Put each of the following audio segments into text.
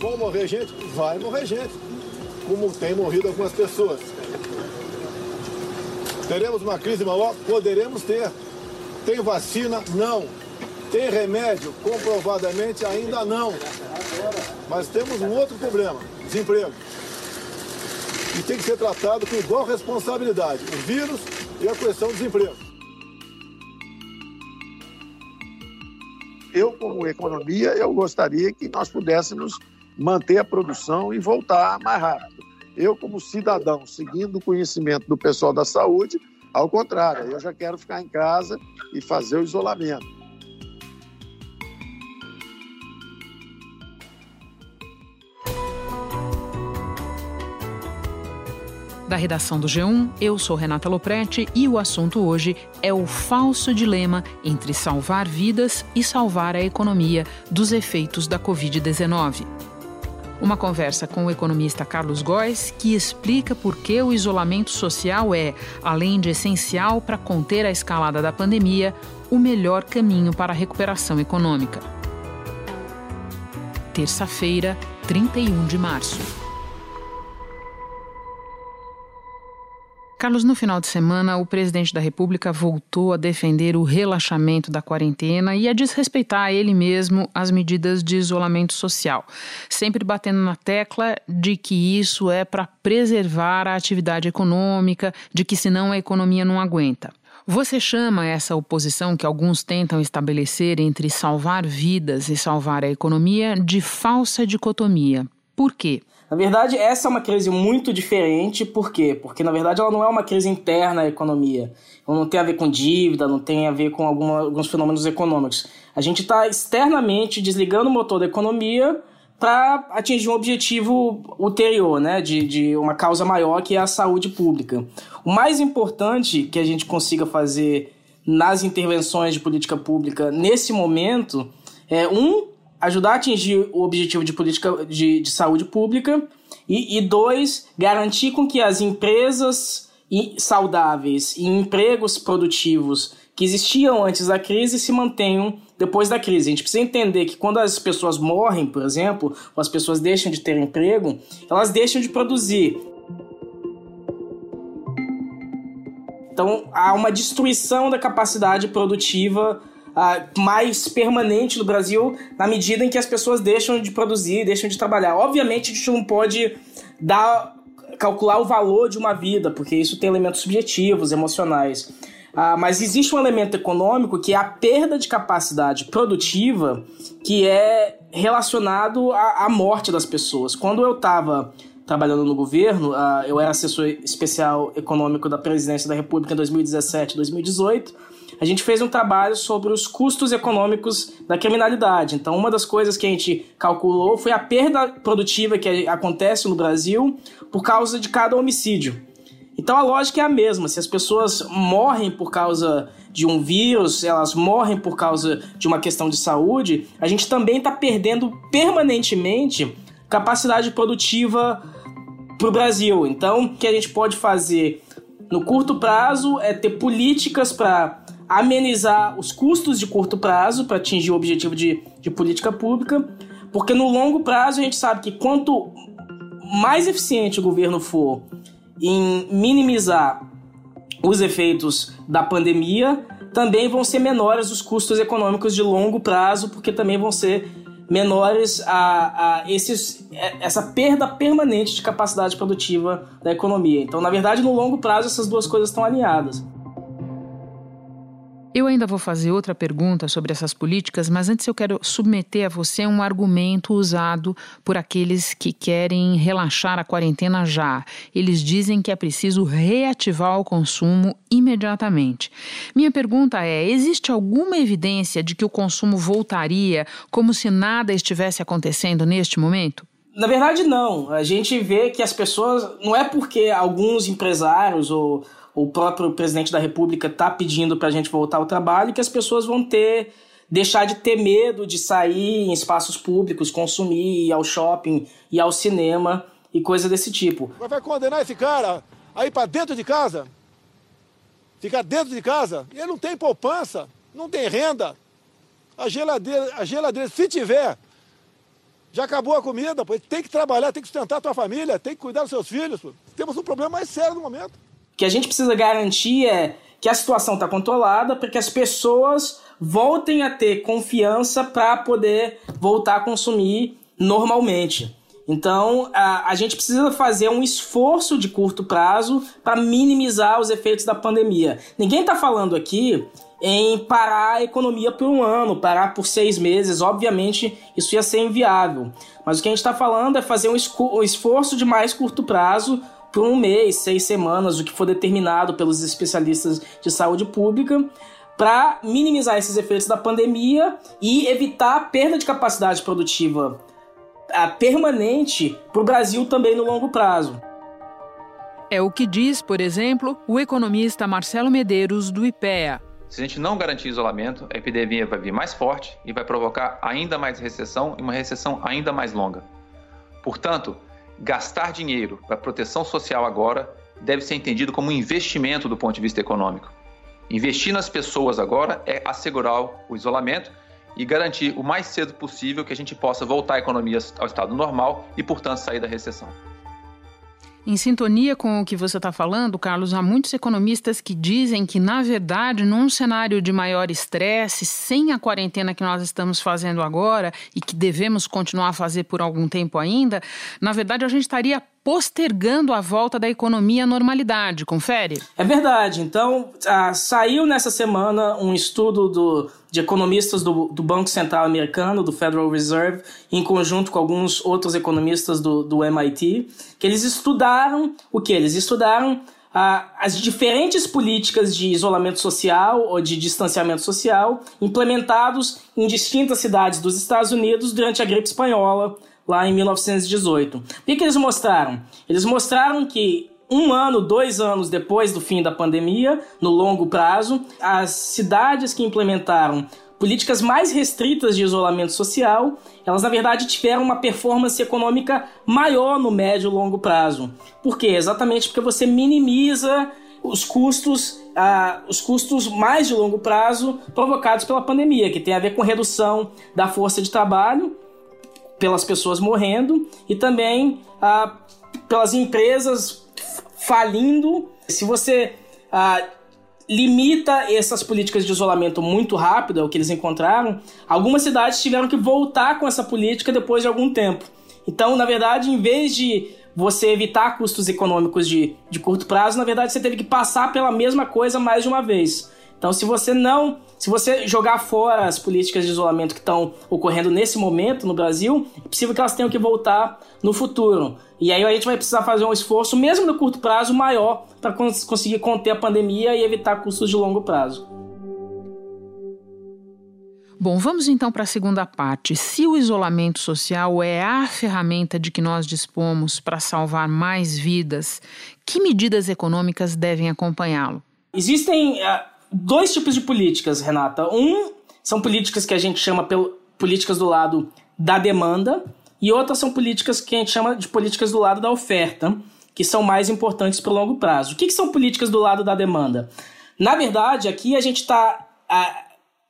Vão morrer gente? Vai morrer gente. Como tem morrido algumas pessoas. Teremos uma crise maior? Poderemos ter. Tem vacina? Não. Tem remédio? Comprovadamente ainda não. Mas temos um outro problema: desemprego. E tem que ser tratado com igual responsabilidade: o vírus e a questão do desemprego. Eu, como economia, eu gostaria que nós pudéssemos manter a produção e voltar mais rápido. Eu, como cidadão, seguindo o conhecimento do pessoal da saúde, ao contrário, eu já quero ficar em casa e fazer o isolamento. Da redação do G1, eu sou Renata Loprete e o assunto hoje é o falso dilema entre salvar vidas e salvar a economia dos efeitos da Covid-19. Uma conversa com o economista Carlos Góes, que explica por que o isolamento social é, além de essencial para conter a escalada da pandemia, o melhor caminho para a recuperação econômica. Terça-feira, 31 de março. Carlos, no final de semana, o presidente da República voltou a defender o relaxamento da quarentena e a desrespeitar ele mesmo as medidas de isolamento social, sempre batendo na tecla de que isso é para preservar a atividade econômica, de que senão a economia não aguenta. Você chama essa oposição que alguns tentam estabelecer entre salvar vidas e salvar a economia de falsa dicotomia. Por quê? Na verdade, essa é uma crise muito diferente, por quê? Porque, na verdade, ela não é uma crise interna à economia. Ela não tem a ver com dívida, não tem a ver com alguma, alguns fenômenos econômicos. A gente está externamente desligando o motor da economia para atingir um objetivo ulterior, né, de, de uma causa maior que é a saúde pública. O mais importante que a gente consiga fazer nas intervenções de política pública nesse momento é, um, ajudar a atingir o objetivo de política de, de saúde pública e, e dois, garantir com que as empresas saudáveis e empregos produtivos que existiam antes da crise se mantenham depois da crise. A gente precisa entender que quando as pessoas morrem, por exemplo, ou as pessoas deixam de ter emprego, elas deixam de produzir. Então há uma destruição da capacidade produtiva uh, mais permanente no Brasil na medida em que as pessoas deixam de produzir, deixam de trabalhar. Obviamente, a gente não pode dar calcular o valor de uma vida, porque isso tem elementos subjetivos, emocionais. Uh, mas existe um elemento econômico que é a perda de capacidade produtiva que é relacionado à, à morte das pessoas. Quando eu estava trabalhando no governo, uh, eu era assessor especial econômico da presidência da República em 2017 2018 a gente fez um trabalho sobre os custos econômicos da criminalidade. Então, uma das coisas que a gente calculou foi a perda produtiva que acontece no Brasil por causa de cada homicídio. Então, a lógica é a mesma. Se as pessoas morrem por causa de um vírus, elas morrem por causa de uma questão de saúde, a gente também está perdendo permanentemente capacidade produtiva para o Brasil. Então, o que a gente pode fazer no curto prazo é ter políticas para amenizar os custos de curto prazo para atingir o objetivo de, de política pública, porque no longo prazo a gente sabe que quanto mais eficiente o governo for em minimizar os efeitos da pandemia, também vão ser menores os custos econômicos de longo prazo, porque também vão ser menores a, a esses, é, essa perda permanente de capacidade produtiva da economia. Então, na verdade, no longo prazo, essas duas coisas estão alinhadas. Eu ainda vou fazer outra pergunta sobre essas políticas, mas antes eu quero submeter a você um argumento usado por aqueles que querem relaxar a quarentena já. Eles dizem que é preciso reativar o consumo imediatamente. Minha pergunta é: existe alguma evidência de que o consumo voltaria como se nada estivesse acontecendo neste momento? Na verdade, não. A gente vê que as pessoas. Não é porque alguns empresários ou o próprio presidente da República está pedindo para a gente voltar ao trabalho, que as pessoas vão ter deixar de ter medo de sair em espaços públicos, consumir, ir ao shopping, ir ao cinema e coisa desse tipo. Vai condenar esse cara a ir para dentro de casa? Ficar dentro de casa? Ele não tem poupança, não tem renda. A geladeira, a geladeira se tiver, Já acabou a comida, pô. Tem que trabalhar, tem que sustentar a tua família, tem que cuidar dos seus filhos. Pô. Temos um problema mais sério no momento. Que a gente precisa garantir é que a situação está controlada para que as pessoas voltem a ter confiança para poder voltar a consumir normalmente. Então, a, a gente precisa fazer um esforço de curto prazo para minimizar os efeitos da pandemia. Ninguém está falando aqui em parar a economia por um ano, parar por seis meses. Obviamente, isso ia ser inviável. Mas o que a gente está falando é fazer um, um esforço de mais curto prazo por um mês, seis semanas, o que for determinado pelos especialistas de saúde pública, para minimizar esses efeitos da pandemia e evitar a perda de capacidade produtiva a, permanente para o Brasil também no longo prazo. É o que diz, por exemplo, o economista Marcelo Medeiros, do IPEA. Se a gente não garantir isolamento, a epidemia vai vir mais forte e vai provocar ainda mais recessão e uma recessão ainda mais longa. Portanto, gastar dinheiro para proteção social agora deve ser entendido como um investimento do ponto de vista econômico. Investir nas pessoas agora é assegurar o isolamento e garantir o mais cedo possível que a gente possa voltar a economia ao estado normal e, portanto, sair da recessão. Em sintonia com o que você está falando, Carlos, há muitos economistas que dizem que, na verdade, num cenário de maior estresse, sem a quarentena que nós estamos fazendo agora e que devemos continuar a fazer por algum tempo ainda, na verdade a gente estaria postergando a volta da economia à normalidade. Confere? É verdade. Então, ah, saiu nessa semana um estudo do, de economistas do, do, Banco Central Americano, do Federal Reserve, em conjunto com alguns outros economistas do, do MIT, que eles estudaram o que? Eles estudaram ah, as diferentes políticas de isolamento social ou de distanciamento social implementados em distintas cidades dos Estados Unidos durante a gripe espanhola, lá em 1918. O que, eles mostraram? Eles mostraram que um ano, dois anos depois do fim da pandemia, no longo prazo, as cidades que implementaram políticas mais restritas de isolamento social, elas na verdade tiveram uma performance econômica maior no médio e longo prazo. Por quê? Exatamente porque você minimiza os custos, ah, os custos mais de longo prazo provocados pela pandemia, que tem a ver com redução da força de trabalho pelas pessoas morrendo e também ah, pelas empresas falindo. Se você ah, limita essas políticas de isolamento muito rápido, é o que eles encontraram, algumas cidades tiveram que voltar com essa política depois de algum tempo. Então, na verdade, em vez de você evitar custos econômicos de, de curto prazo, na verdade você teve que passar pela mesma coisa mais de uma vez. Então, se você não, se você jogar fora as políticas de isolamento que estão ocorrendo nesse momento no Brasil, é possível que elas tenham que voltar no futuro. E aí a gente vai precisar fazer um esforço, mesmo no curto prazo, maior para conseguir conter a pandemia e evitar custos de longo prazo. Bom, vamos então para a segunda parte. Se o isolamento social é a ferramenta de que nós dispomos para salvar mais vidas, que medidas econômicas devem acompanhá-lo? Existem uh, dois tipos de políticas, Renata. Um são políticas que a gente chama pelo, políticas do lado da demanda, e outras são políticas que a gente chama de políticas do lado da oferta, que são mais importantes para o longo prazo. O que, que, são políticas do lado da demanda? Na verdade, aqui a gente está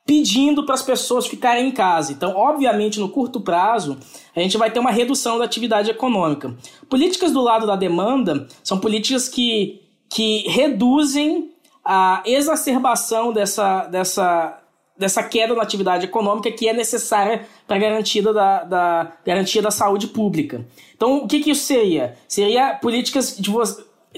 pedindo para as pessoas ficarem em casa. Então, obviamente, no curto prazo, a gente vai ter uma redução da atividade econômica. Políticas do lado da demanda são políticas que, que reduzem a exacerbação dessa, dessa, dessa queda na atividade econômica que é necessária para a garantia da, da, garantia da saúde pública. Então, o que, que isso seria? Seria políticas de,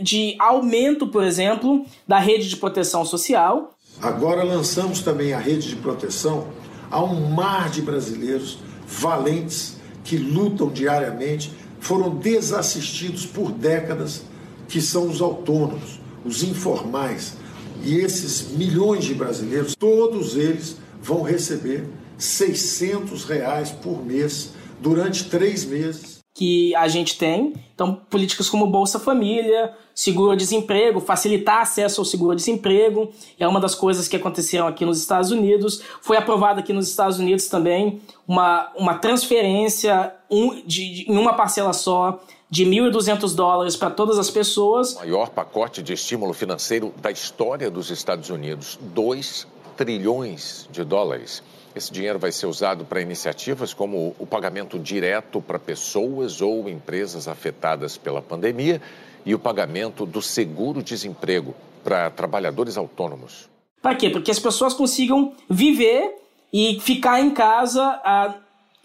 de aumento, por exemplo, da rede de proteção social. Agora lançamos também a rede de proteção a um mar de brasileiros valentes que lutam diariamente, foram desassistidos por décadas, que são os autônomos, os informais, e esses milhões de brasileiros, todos eles vão receber 600 reais por mês durante três meses. Que a gente tem. Então, políticas como Bolsa Família, seguro-desemprego, facilitar acesso ao seguro-desemprego, é uma das coisas que aconteceram aqui nos Estados Unidos. Foi aprovada aqui nos Estados Unidos também uma, uma transferência um, de, de, em uma parcela só de 1.200 dólares para todas as pessoas. O maior pacote de estímulo financeiro da história dos Estados Unidos, 2 trilhões de dólares. Esse dinheiro vai ser usado para iniciativas como o pagamento direto para pessoas ou empresas afetadas pela pandemia e o pagamento do seguro-desemprego para trabalhadores autônomos. Para quê? Porque as pessoas consigam viver e ficar em casa ah,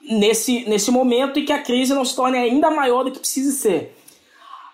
nesse, nesse momento e que a crise não se torne ainda maior do que precisa ser.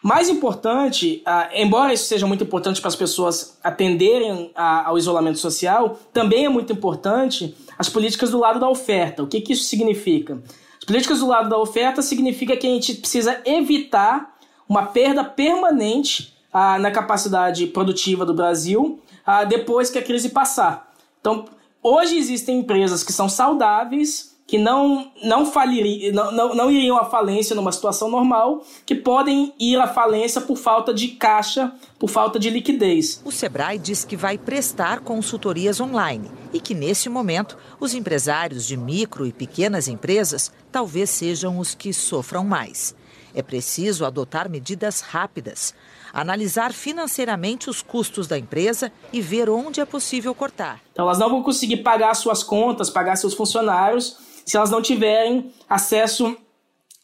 Mais importante, ah, embora isso seja muito importante para as pessoas atenderem a, ao isolamento social, também é muito importante as políticas do lado da oferta. O que, que isso significa? As políticas do lado da oferta significa que a gente precisa evitar uma perda permanente ah, na capacidade produtiva do Brasil ah, depois que a crise passar. Então, hoje existem empresas que são saudáveis que não, não, faliriam, não, não, não iriam à falência numa situação normal, que podem ir à falência por falta de caixa, por falta de liquidez. O Sebrae diz que vai prestar consultorias online e que, nesse momento, os empresários de micro e pequenas empresas talvez sejam os que sofram mais. É preciso adotar medidas rápidas, analisar financeiramente os custos da empresa e ver onde é possível cortar. Então, elas não vão conseguir pagar suas contas, pagar seus funcionários se elas não tiverem acesso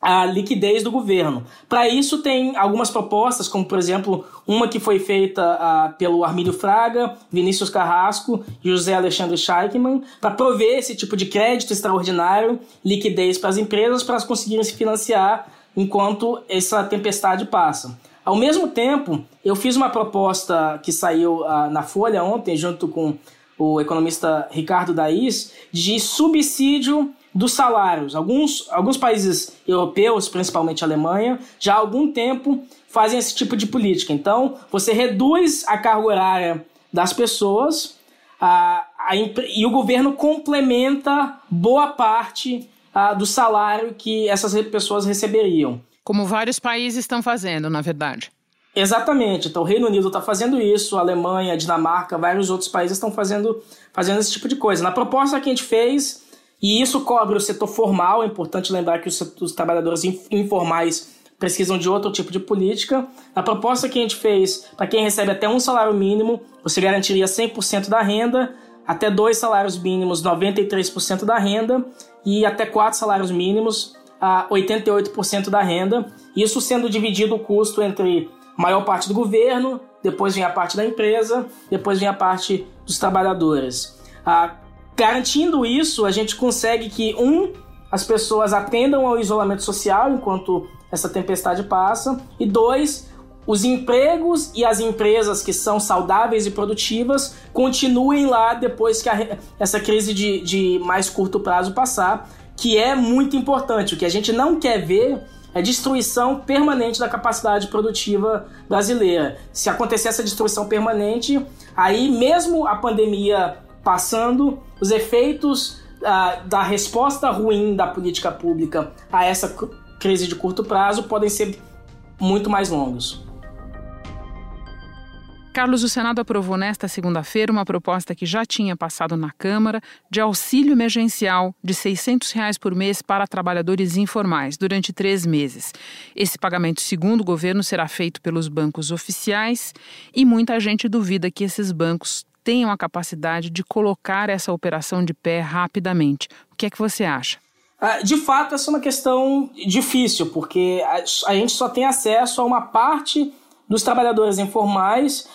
à liquidez do governo. Para isso, tem algumas propostas, como por exemplo, uma que foi feita uh, pelo Armílio Fraga, Vinícius Carrasco e José Alexandre Scheichmann, para prover esse tipo de crédito extraordinário, liquidez para as empresas, para elas conseguirem se financiar enquanto essa tempestade passa. Ao mesmo tempo, eu fiz uma proposta que saiu uh, na Folha ontem, junto com o economista Ricardo Dais, de subsídio dos salários. Alguns, alguns países europeus, principalmente a Alemanha, já há algum tempo fazem esse tipo de política. Então, você reduz a carga horária das pessoas a, a, e o governo complementa boa parte a, do salário que essas pessoas receberiam. Como vários países estão fazendo, na verdade. Exatamente. Então, o Reino Unido está fazendo isso, a Alemanha, a Dinamarca, vários outros países estão fazendo, fazendo esse tipo de coisa. Na proposta que a gente fez, e isso cobre o setor formal, é importante lembrar que os, os trabalhadores informais precisam de outro tipo de política. A proposta que a gente fez, para quem recebe até um salário mínimo, você garantiria 100% da renda, até dois salários mínimos, 93% da renda, e até quatro salários mínimos, a 88% da renda. Isso sendo dividido o custo entre maior parte do governo, depois vem a parte da empresa, depois vem a parte dos trabalhadores. A Garantindo isso, a gente consegue que, um, as pessoas atendam ao isolamento social enquanto essa tempestade passa, e dois, os empregos e as empresas que são saudáveis e produtivas continuem lá depois que a, essa crise de, de mais curto prazo passar, que é muito importante. O que a gente não quer ver é destruição permanente da capacidade produtiva brasileira. Se acontecer essa destruição permanente, aí mesmo a pandemia passando, os efeitos uh, da resposta ruim da política pública a essa crise de curto prazo podem ser muito mais longos. Carlos, o Senado aprovou nesta segunda-feira uma proposta que já tinha passado na Câmara de auxílio emergencial de 600 reais por mês para trabalhadores informais durante três meses. Esse pagamento, segundo o governo, será feito pelos bancos oficiais e muita gente duvida que esses bancos tenham a capacidade de colocar essa operação de pé rapidamente. O que é que você acha? Ah, de fato, essa é uma questão difícil, porque a gente só tem acesso a uma parte dos trabalhadores informais.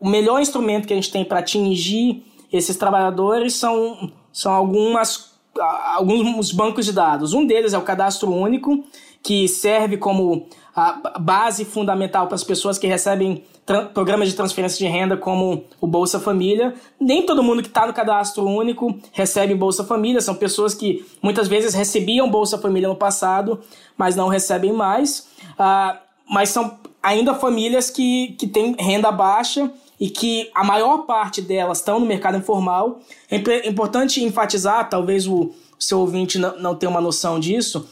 O melhor instrumento que a gente tem para atingir esses trabalhadores são, são algumas, alguns bancos de dados. Um deles é o Cadastro Único, que serve como a base fundamental para as pessoas que recebem programas de transferência de renda como o Bolsa Família. Nem todo mundo que está no cadastro único recebe Bolsa Família, são pessoas que muitas vezes recebiam Bolsa Família no passado, mas não recebem mais. Uh, mas são ainda famílias que, que têm renda baixa e que a maior parte delas estão no mercado informal. É importante enfatizar, talvez o seu ouvinte não, não tenha uma noção disso,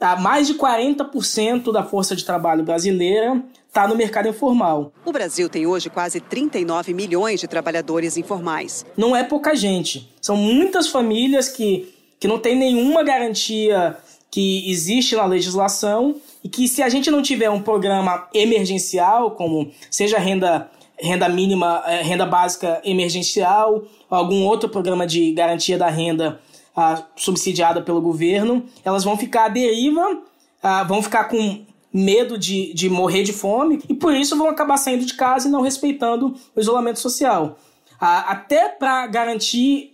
Tá? Mais de 40% da força de trabalho brasileira está no mercado informal. O Brasil tem hoje quase 39 milhões de trabalhadores informais. Não é pouca gente. São muitas famílias que, que não têm nenhuma garantia que existe na legislação e que se a gente não tiver um programa emergencial, como seja renda renda mínima, é, renda básica emergencial, algum outro programa de garantia da renda uh, subsidiada pelo governo, elas vão ficar à deriva, uh, vão ficar com medo de, de morrer de fome e por isso vão acabar saindo de casa e não respeitando o isolamento social. Uh, até para garantir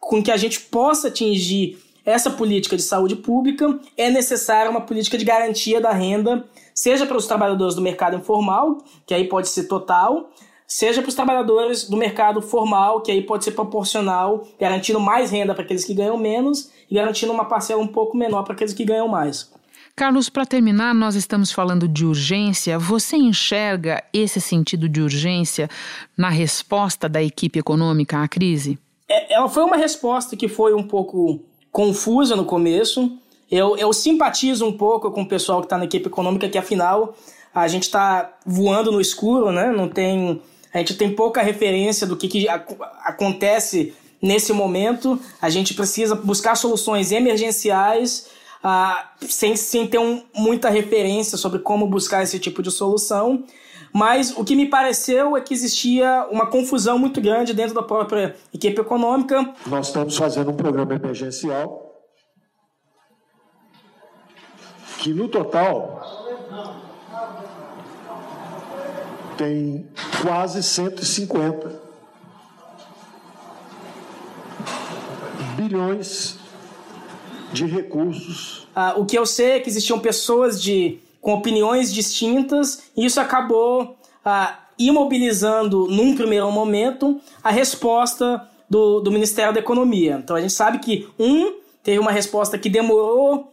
com que a gente possa atingir essa política de saúde pública, é necessária uma política de garantia da renda, seja para os trabalhadores do mercado informal, que aí pode ser total, seja para os trabalhadores do mercado formal, que aí pode ser proporcional, garantindo mais renda para aqueles que ganham menos e garantindo uma parcela um pouco menor para aqueles que ganham mais. Carlos, para terminar, nós estamos falando de urgência. Você enxerga esse sentido de urgência na resposta da equipe econômica à crise? É, ela foi uma resposta que foi um pouco confusa no começo. Eu, eu simpatizo um pouco com o pessoal que está na equipe econômica, que afinal a gente está voando no escuro, né? Não tem a gente tem pouca referência do que, que acontece nesse momento. A gente precisa buscar soluções emergenciais uh, sem, sem ter um, muita referência sobre como buscar esse tipo de solução. Mas o que me pareceu é que existia uma confusão muito grande dentro da própria equipe econômica. Nós estamos fazendo um programa emergencial que, no total, tem quase 150 bilhões de recursos. Ah, o que eu sei é que existiam pessoas de, com opiniões distintas e isso acabou ah, imobilizando, num primeiro momento, a resposta do, do Ministério da Economia. Então a gente sabe que, um, teve uma resposta que demorou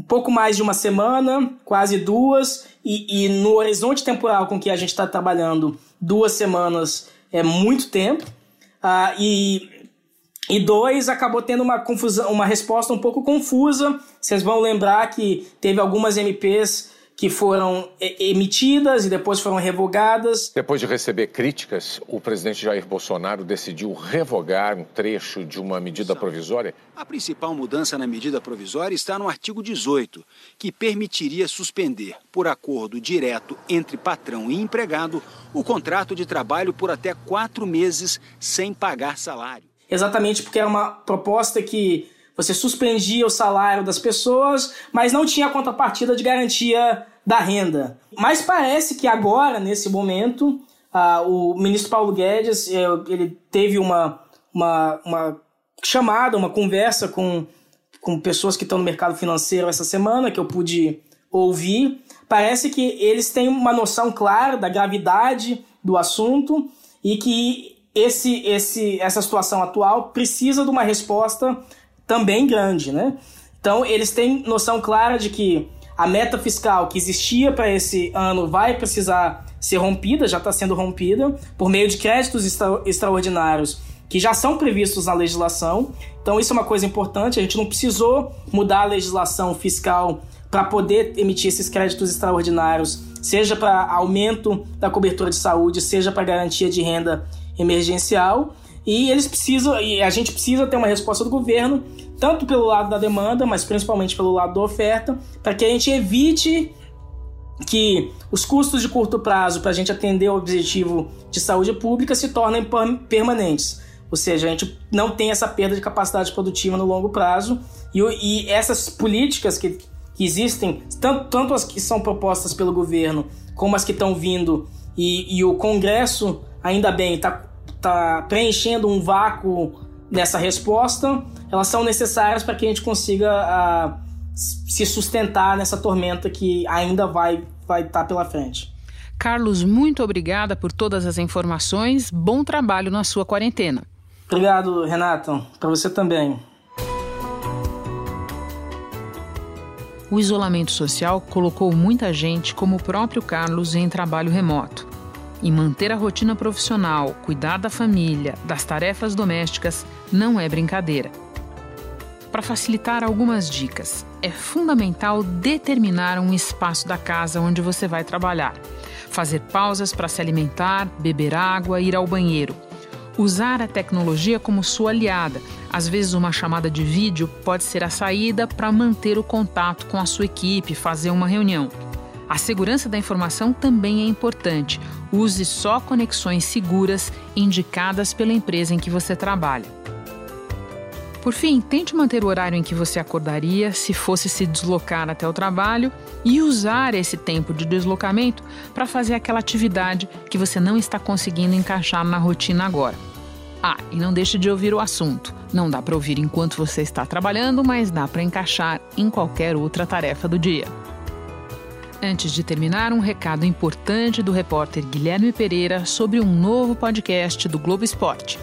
um pouco mais de uma semana, quase duas, e, e no horizonte temporal com que a gente está trabalhando, duas semanas é muito tempo. Uh, e, e dois, acabou tendo uma confusão, uma resposta um pouco confusa. Vocês vão lembrar que teve algumas MPs que foram emitidas e depois foram revogadas. Depois de receber críticas, o presidente Jair Bolsonaro decidiu revogar um trecho de uma medida provisória. A principal mudança na medida provisória está no artigo 18, que permitiria suspender, por acordo direto entre patrão e empregado, o contrato de trabalho por até quatro meses sem pagar salário. Exatamente porque era uma proposta que você suspendia o salário das pessoas, mas não tinha contrapartida de garantia da renda. Mas parece que agora, nesse momento, uh, o ministro Paulo Guedes eh, ele teve uma, uma, uma chamada, uma conversa com, com pessoas que estão no mercado financeiro essa semana, que eu pude ouvir. Parece que eles têm uma noção clara da gravidade do assunto e que esse, esse, essa situação atual precisa de uma resposta também grande, né? Então eles têm noção clara de que a meta fiscal que existia para esse ano vai precisar ser rompida, já está sendo rompida, por meio de créditos extra extraordinários que já são previstos na legislação. Então, isso é uma coisa importante. A gente não precisou mudar a legislação fiscal para poder emitir esses créditos extraordinários, seja para aumento da cobertura de saúde, seja para garantia de renda emergencial. E eles precisam, e a gente precisa ter uma resposta do governo tanto pelo lado da demanda, mas principalmente pelo lado da oferta, para que a gente evite que os custos de curto prazo para a gente atender o objetivo de saúde pública se tornem permanentes. Ou seja, a gente não tem essa perda de capacidade produtiva no longo prazo e, e essas políticas que, que existem, tanto, tanto, as que são propostas pelo governo como as que estão vindo e, e o Congresso, ainda bem, está tá preenchendo um vácuo nessa resposta, elas são necessárias para que a gente consiga uh, se sustentar nessa tormenta que ainda vai vai estar tá pela frente. Carlos, muito obrigada por todas as informações. Bom trabalho na sua quarentena. Obrigado, Renato. Para você também. O isolamento social colocou muita gente, como o próprio Carlos, em trabalho remoto. E manter a rotina profissional, cuidar da família, das tarefas domésticas, não é brincadeira. Para facilitar algumas dicas, é fundamental determinar um espaço da casa onde você vai trabalhar. Fazer pausas para se alimentar, beber água, ir ao banheiro. Usar a tecnologia como sua aliada. Às vezes, uma chamada de vídeo pode ser a saída para manter o contato com a sua equipe, fazer uma reunião. A segurança da informação também é importante. Use só conexões seguras indicadas pela empresa em que você trabalha. Por fim, tente manter o horário em que você acordaria se fosse se deslocar até o trabalho e usar esse tempo de deslocamento para fazer aquela atividade que você não está conseguindo encaixar na rotina agora. Ah, e não deixe de ouvir o assunto. Não dá para ouvir enquanto você está trabalhando, mas dá para encaixar em qualquer outra tarefa do dia. Antes de terminar, um recado importante do repórter Guilherme Pereira sobre um novo podcast do Globo Esporte.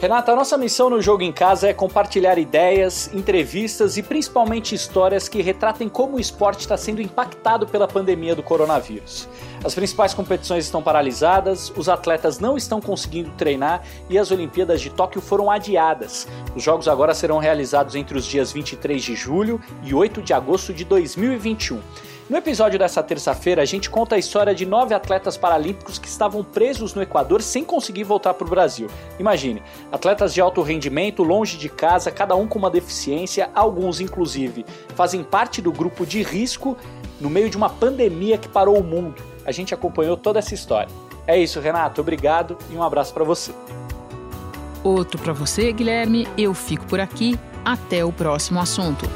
Renata, a nossa missão no Jogo em Casa é compartilhar ideias, entrevistas e principalmente histórias que retratem como o esporte está sendo impactado pela pandemia do coronavírus. As principais competições estão paralisadas, os atletas não estão conseguindo treinar e as Olimpíadas de Tóquio foram adiadas. Os Jogos agora serão realizados entre os dias 23 de julho e 8 de agosto de 2021. No episódio dessa terça-feira, a gente conta a história de nove atletas paralímpicos que estavam presos no Equador sem conseguir voltar para o Brasil. Imagine, atletas de alto rendimento, longe de casa, cada um com uma deficiência, alguns inclusive fazem parte do grupo de risco no meio de uma pandemia que parou o mundo. A gente acompanhou toda essa história. É isso, Renato. Obrigado e um abraço para você. Outro para você, Guilherme. Eu fico por aqui. Até o próximo assunto.